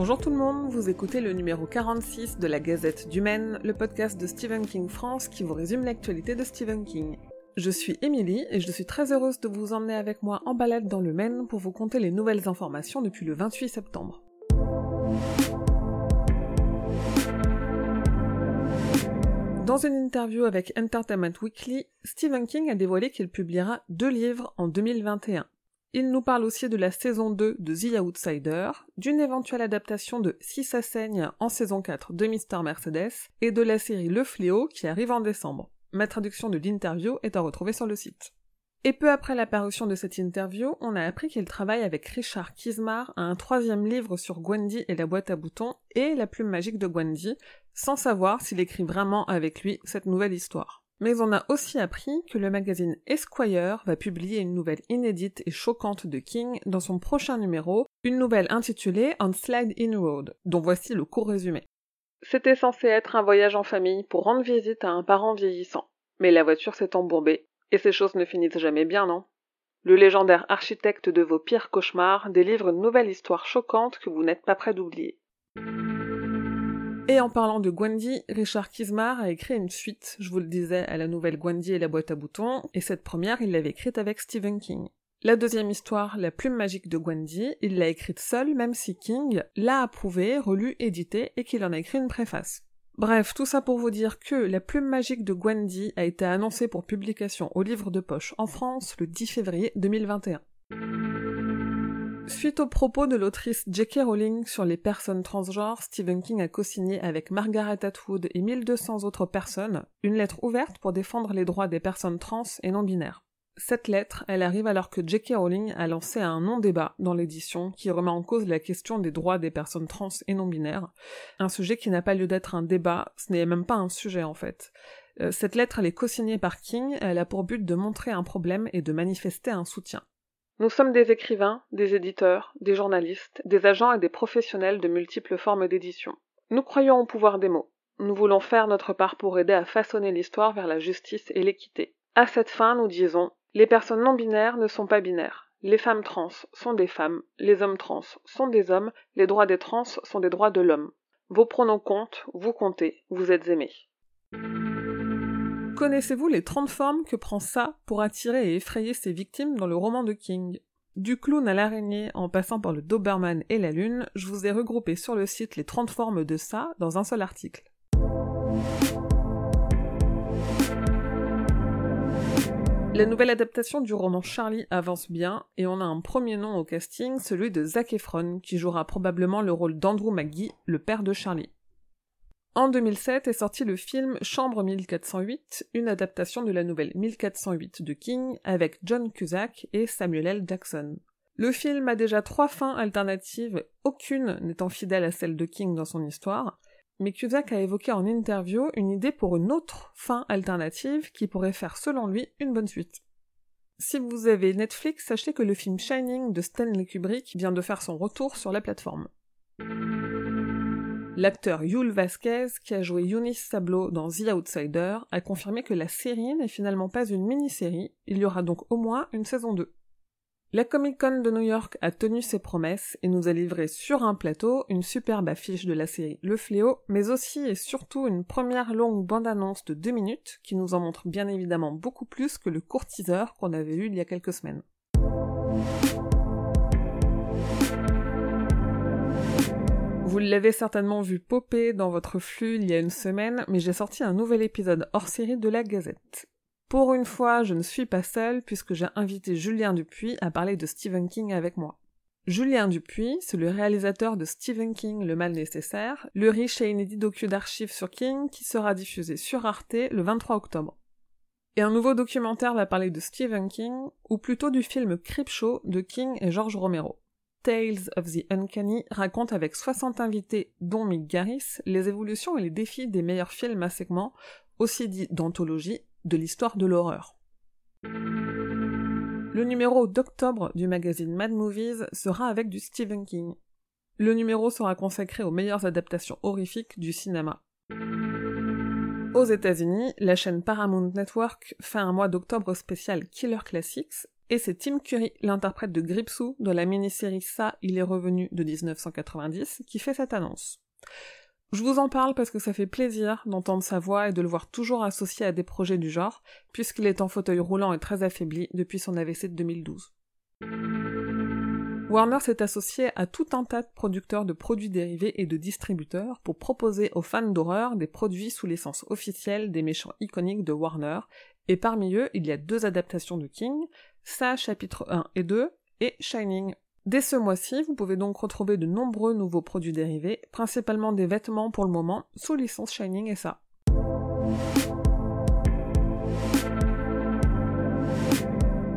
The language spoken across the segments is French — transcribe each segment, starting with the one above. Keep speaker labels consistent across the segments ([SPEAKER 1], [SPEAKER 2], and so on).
[SPEAKER 1] Bonjour tout le monde, vous écoutez le numéro 46 de la Gazette du Maine, le podcast de Stephen King France qui vous résume l'actualité de Stephen King. Je suis Émilie et je suis très heureuse de vous emmener avec moi en balade dans le Maine pour vous conter les nouvelles informations depuis le 28 septembre. Dans une interview avec Entertainment Weekly, Stephen King a dévoilé qu'il publiera deux livres en 2021. Il nous parle aussi de la saison 2 de The Outsider, d'une éventuelle adaptation de Si ça saigne en saison 4 de Mr. Mercedes, et de la série Le Fléau qui arrive en décembre. Ma traduction de l'interview est à retrouver sur le site. Et peu après la parution de cette interview, on a appris qu'il travaille avec Richard Kismar à un troisième livre sur Gwendy et la boîte à boutons et la plume magique de Gwendy, sans savoir s'il écrit vraiment avec lui cette nouvelle histoire. Mais on a aussi appris que le magazine Esquire va publier une nouvelle inédite et choquante de King dans son prochain numéro, une nouvelle intitulée On Slide In Road, dont voici le court résumé. C'était censé être un voyage en famille pour rendre visite à un parent vieillissant. Mais la voiture s'est embourbée, et ces choses ne finissent jamais bien, non? Le légendaire architecte de vos pires cauchemars délivre une nouvelle histoire choquante que vous n'êtes pas prêt d'oublier. Et en parlant de Gwendy, Richard Kismar a écrit une suite, je vous le disais, à la nouvelle Gwendy et la boîte à boutons, et cette première, il l'avait écrite avec Stephen King. La deuxième histoire, La plume magique de Gwendy, il l'a écrite seul, même si King l'a approuvée, relu, édité, et qu'il en a écrit une préface. Bref, tout ça pour vous dire que La plume magique de Gwendy a été annoncée pour publication au livre de poche en France le 10 février 2021. Suite aux propos de l'autrice J.K. Rowling sur les personnes transgenres, Stephen King a co-signé avec Margaret Atwood et 1200 autres personnes une lettre ouverte pour défendre les droits des personnes trans et non binaires. Cette lettre, elle arrive alors que J.K. Rowling a lancé un non-débat dans l'édition qui remet en cause la question des droits des personnes trans et non binaires, un sujet qui n'a pas lieu d'être un débat, ce n'est même pas un sujet en fait. Euh, cette lettre, elle est co-signée par King, elle a pour but de montrer un problème et de manifester un soutien. Nous sommes des écrivains, des éditeurs, des journalistes, des agents et des professionnels de multiples formes d'édition. Nous croyons au pouvoir des mots. Nous voulons faire notre part pour aider à façonner l'histoire vers la justice et l'équité. À cette fin, nous disons les personnes non binaires ne sont pas binaires. Les femmes trans sont des femmes, les hommes trans sont des hommes, les droits des trans sont des droits de l'homme. Vos pronoms comptent, vous comptez, vous êtes aimés. Connaissez-vous les 30 formes que prend ça pour attirer et effrayer ses victimes dans le roman de King? Du clown à l'araignée en passant par le Doberman et la lune, je vous ai regroupé sur le site les 30 formes de ça dans un seul article. La nouvelle adaptation du roman Charlie avance bien, et on a un premier nom au casting, celui de Zac Efron, qui jouera probablement le rôle d'Andrew McGee, le père de Charlie. En 2007 est sorti le film Chambre 1408, une adaptation de la nouvelle 1408 de King avec John Cusack et Samuel L. Jackson. Le film a déjà trois fins alternatives, aucune n'étant fidèle à celle de King dans son histoire, mais Cusack a évoqué en interview une idée pour une autre fin alternative qui pourrait faire selon lui une bonne suite. Si vous avez Netflix, sachez que le film Shining de Stanley Kubrick vient de faire son retour sur la plateforme. L'acteur Yul Vasquez, qui a joué Eunice Sablo dans The Outsider, a confirmé que la série n'est finalement pas une mini-série, il y aura donc au moins une saison 2. La Comic Con de New York a tenu ses promesses et nous a livré sur un plateau une superbe affiche de la série Le Fléau, mais aussi et surtout une première longue bande-annonce de deux minutes qui nous en montre bien évidemment beaucoup plus que le court teaser qu'on avait eu il y a quelques semaines. L'avez certainement vu popper dans votre flux il y a une semaine, mais j'ai sorti un nouvel épisode hors série de la Gazette. Pour une fois, je ne suis pas seule puisque j'ai invité Julien Dupuis à parler de Stephen King avec moi. Julien Dupuis, c'est le réalisateur de Stephen King Le Mal Nécessaire, le riche et inédit docu d'archives sur King qui sera diffusé sur Arte le 23 octobre. Et un nouveau documentaire va parler de Stephen King, ou plutôt du film Creepshow de King et George Romero. Tales of the Uncanny raconte avec 60 invités, dont Mick Garris, les évolutions et les défis des meilleurs films à segments, aussi dits d'anthologie, de l'histoire de l'horreur. Le numéro d'octobre du magazine Mad Movies sera avec du Stephen King. Le numéro sera consacré aux meilleures adaptations horrifiques du cinéma. Aux États-Unis, la chaîne Paramount Network fait un mois d'octobre spécial Killer Classics Et c'est Tim Curry, l'interprète de Gripsou dans la mini-série Ça, il est revenu de 1990, qui fait cette annonce. Je vous en parle parce que ça fait plaisir d'entendre sa voix et de le voir toujours associé à des projets du genre, puisqu'il est en fauteuil roulant et très affaibli depuis son AVC de 2012. Warner s'est associé à tout un tas de producteurs de produits dérivés et de distributeurs pour proposer aux fans d'horreur des produits sous l'essence officielle des méchants iconiques de Warner, et parmi eux, il y a deux adaptations de King, Sa chapitre 1 et 2, et Shining. Dès ce mois-ci, vous pouvez donc retrouver de nombreux nouveaux produits dérivés, principalement des vêtements pour le moment, sous licence Shining et ça.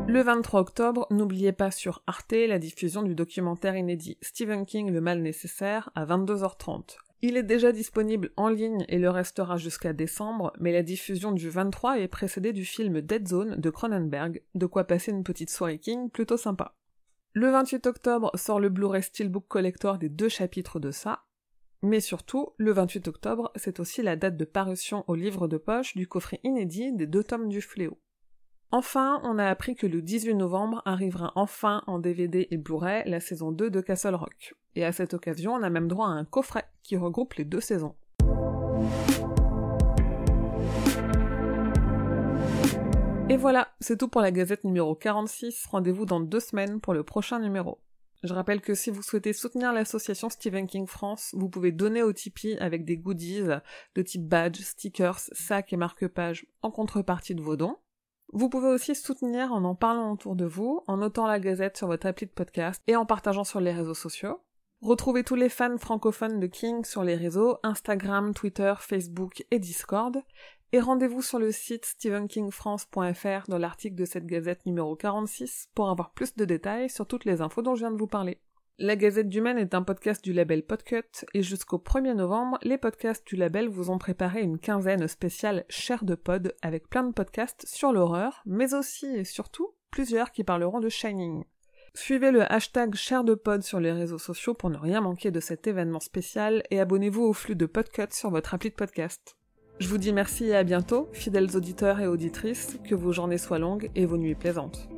[SPEAKER 1] Le 23 octobre, n'oubliez pas sur Arte la diffusion du documentaire inédit Stephen King Le Mal Nécessaire à 22h30. Il est déjà disponible en ligne et le restera jusqu'à décembre, mais la diffusion du 23 est précédée du film Dead Zone de Cronenberg, de quoi passer une petite soirée King plutôt sympa. Le 28 octobre sort le Blu-ray Steelbook Collector des deux chapitres de ça, mais surtout, le 28 octobre, c'est aussi la date de parution au livre de poche du coffret inédit des deux tomes du Fléau. Enfin, on a appris que le 18 novembre arrivera enfin en DVD et Blu-ray la saison 2 de Castle Rock. Et à cette occasion, on a même droit à un coffret qui regroupe les deux saisons. Et voilà, c'est tout pour la gazette numéro 46. Rendez-vous dans deux semaines pour le prochain numéro. Je rappelle que si vous souhaitez soutenir l'association Stephen King France, vous pouvez donner au Tipeee avec des goodies de type badge, stickers, sacs et marque-pages en contrepartie de vos dons. Vous pouvez aussi soutenir en en parlant autour de vous, en notant la gazette sur votre appli de podcast et en partageant sur les réseaux sociaux. Retrouvez tous les fans francophones de King sur les réseaux Instagram, Twitter, Facebook et Discord. Et rendez-vous sur le site stephenkingfrance.fr dans l'article de cette gazette numéro 46 pour avoir plus de détails sur toutes les infos dont je viens de vous parler. La Gazette du Maine est un podcast du label Podcut et jusqu'au 1er novembre, les podcasts du label vous ont préparé une quinzaine spéciale chair de pod avec plein de podcasts sur l'horreur, mais aussi et surtout plusieurs qui parleront de Shining. Suivez le hashtag chair de pod sur les réseaux sociaux pour ne rien manquer de cet événement spécial et abonnez-vous au flux de Podcut sur votre appli de podcast. Je vous dis merci et à bientôt, fidèles auditeurs et auditrices, que vos journées soient longues et vos nuits plaisantes.